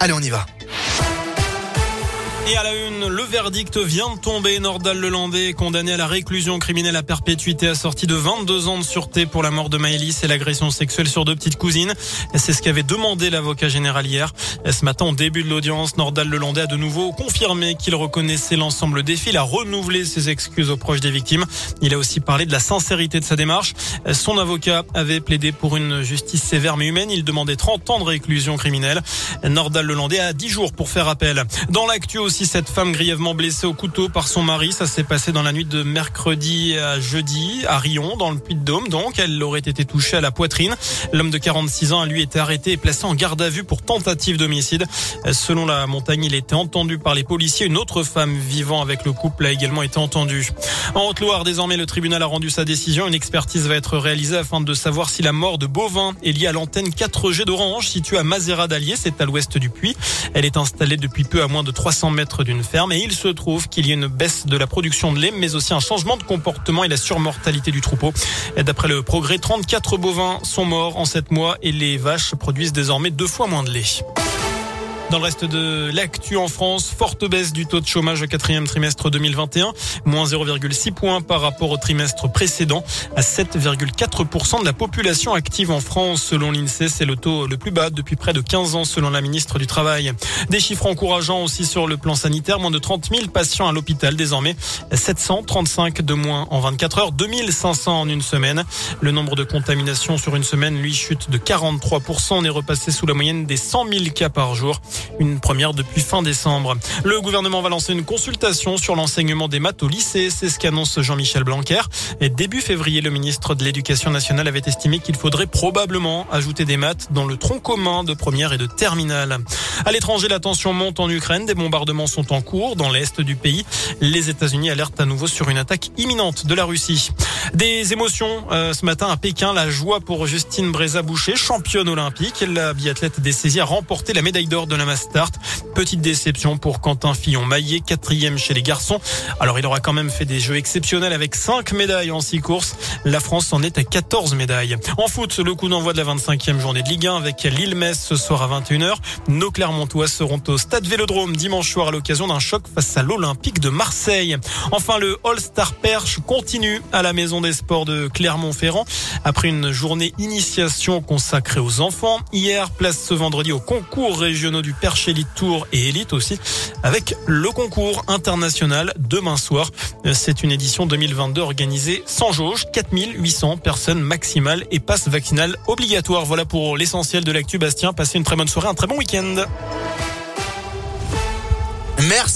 Allez, on y va. Et à la une, le verdict vient de tomber. Nordal Lelandais condamné à la réclusion criminelle à perpétuité assortie de 22 ans de sûreté pour la mort de Maëlys et l'agression sexuelle sur deux petites cousines. C'est ce qu'avait demandé l'avocat général hier. Ce matin, au début de l'audience, Nordal Lelandais a de nouveau confirmé qu'il reconnaissait l'ensemble des faits. Il a renouvelé ses excuses aux proches des victimes. Il a aussi parlé de la sincérité de sa démarche. Son avocat avait plaidé pour une justice sévère mais humaine. Il demandait 30 ans de réclusion criminelle. Nordal Lelandais a 10 jours pour faire appel. Dans l'actu aussi cette femme grièvement blessée au couteau par son mari. Ça s'est passé dans la nuit de mercredi à jeudi à Rion, dans le Puy-de-Dôme. Donc, elle aurait été touchée à la poitrine. L'homme de 46 ans a lui été arrêté et placé en garde à vue pour tentative d'homicide. Selon la montagne, il était entendu par les policiers. Une autre femme vivant avec le couple a également été entendue. En Haute-Loire, désormais, le tribunal a rendu sa décision. Une expertise va être réalisée afin de savoir si la mort de bovin est liée à l'antenne 4G d'Orange située à Mazera d'Allier. C'est à l'ouest du Puy. Elle est installée depuis peu à moins de 300 mètres d'une ferme et il se trouve qu'il y a une baisse de la production de lait mais aussi un changement de comportement et la surmortalité du troupeau. D'après le progrès, 34 bovins sont morts en 7 mois et les vaches produisent désormais deux fois moins de lait. Dans le reste de l'actu en France, forte baisse du taux de chômage au quatrième trimestre 2021, moins 0,6 points par rapport au trimestre précédent, à 7,4% de la population active en France. Selon l'INSEE, c'est le taux le plus bas depuis près de 15 ans, selon la ministre du Travail. Des chiffres encourageants aussi sur le plan sanitaire, moins de 30 000 patients à l'hôpital désormais, 735 de moins en 24 heures, 2500 en une semaine. Le nombre de contaminations sur une semaine, lui, chute de 43%. On est repassé sous la moyenne des 100 000 cas par jour. Une première depuis fin décembre. Le gouvernement va lancer une consultation sur l'enseignement des maths au lycée. C'est ce qu'annonce Jean-Michel Blanquer. Et début février, le ministre de l'Éducation nationale avait estimé qu'il faudrait probablement ajouter des maths dans le tronc commun de première et de terminale. À l'étranger, la tension monte en Ukraine. Des bombardements sont en cours dans l'est du pays. Les États-Unis alertent à nouveau sur une attaque imminente de la Russie. Des émotions euh, ce matin à Pékin. La joie pour Justine Bréza-Boucher, championne olympique. La biathlète des saisies a remporté la médaille d'or de la Start. Petite déception pour Quentin Fillon-Maillet, quatrième chez les garçons. Alors il aura quand même fait des jeux exceptionnels avec cinq médailles en six courses. La France en est à 14 médailles. En foot, le coup d'envoi de la 25e journée de Ligue 1 avec Lille-Metz ce soir à 21h. Nos Clermontois seront au Stade Vélodrome dimanche soir à l'occasion d'un choc face à l'Olympique de Marseille. Enfin, le All-Star Perche continue à la Maison des Sports de Clermont-Ferrand après une journée initiation consacrée aux enfants. Hier, place ce vendredi au concours régionaux du Perche Elite Tour et Elite aussi avec le concours international demain soir. C'est une édition 2022 organisée sans jauge, 4800 personnes maximales et passe vaccinale obligatoire. Voilà pour l'essentiel de l'actu Bastien. Passez une très bonne soirée, un très bon week-end. Merci.